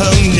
upon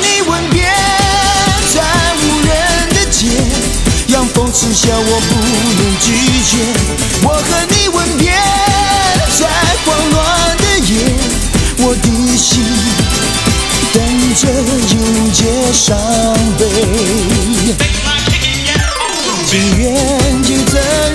你吻别在无人的街，让风痴笑。我不能拒绝，我和你吻别在狂乱的夜。我的心等着迎接伤悲，情愿就这。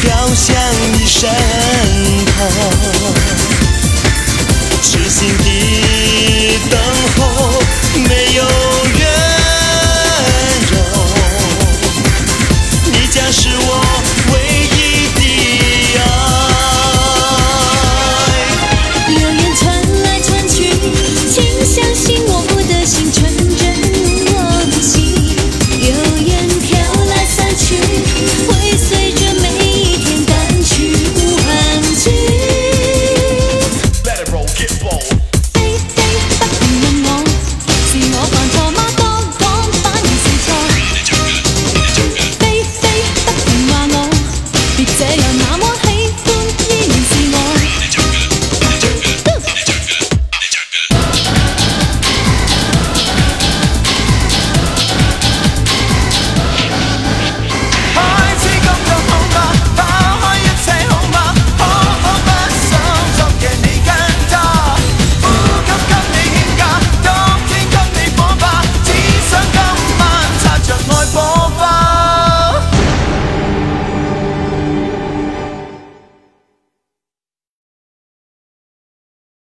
飘向你身旁。痴心的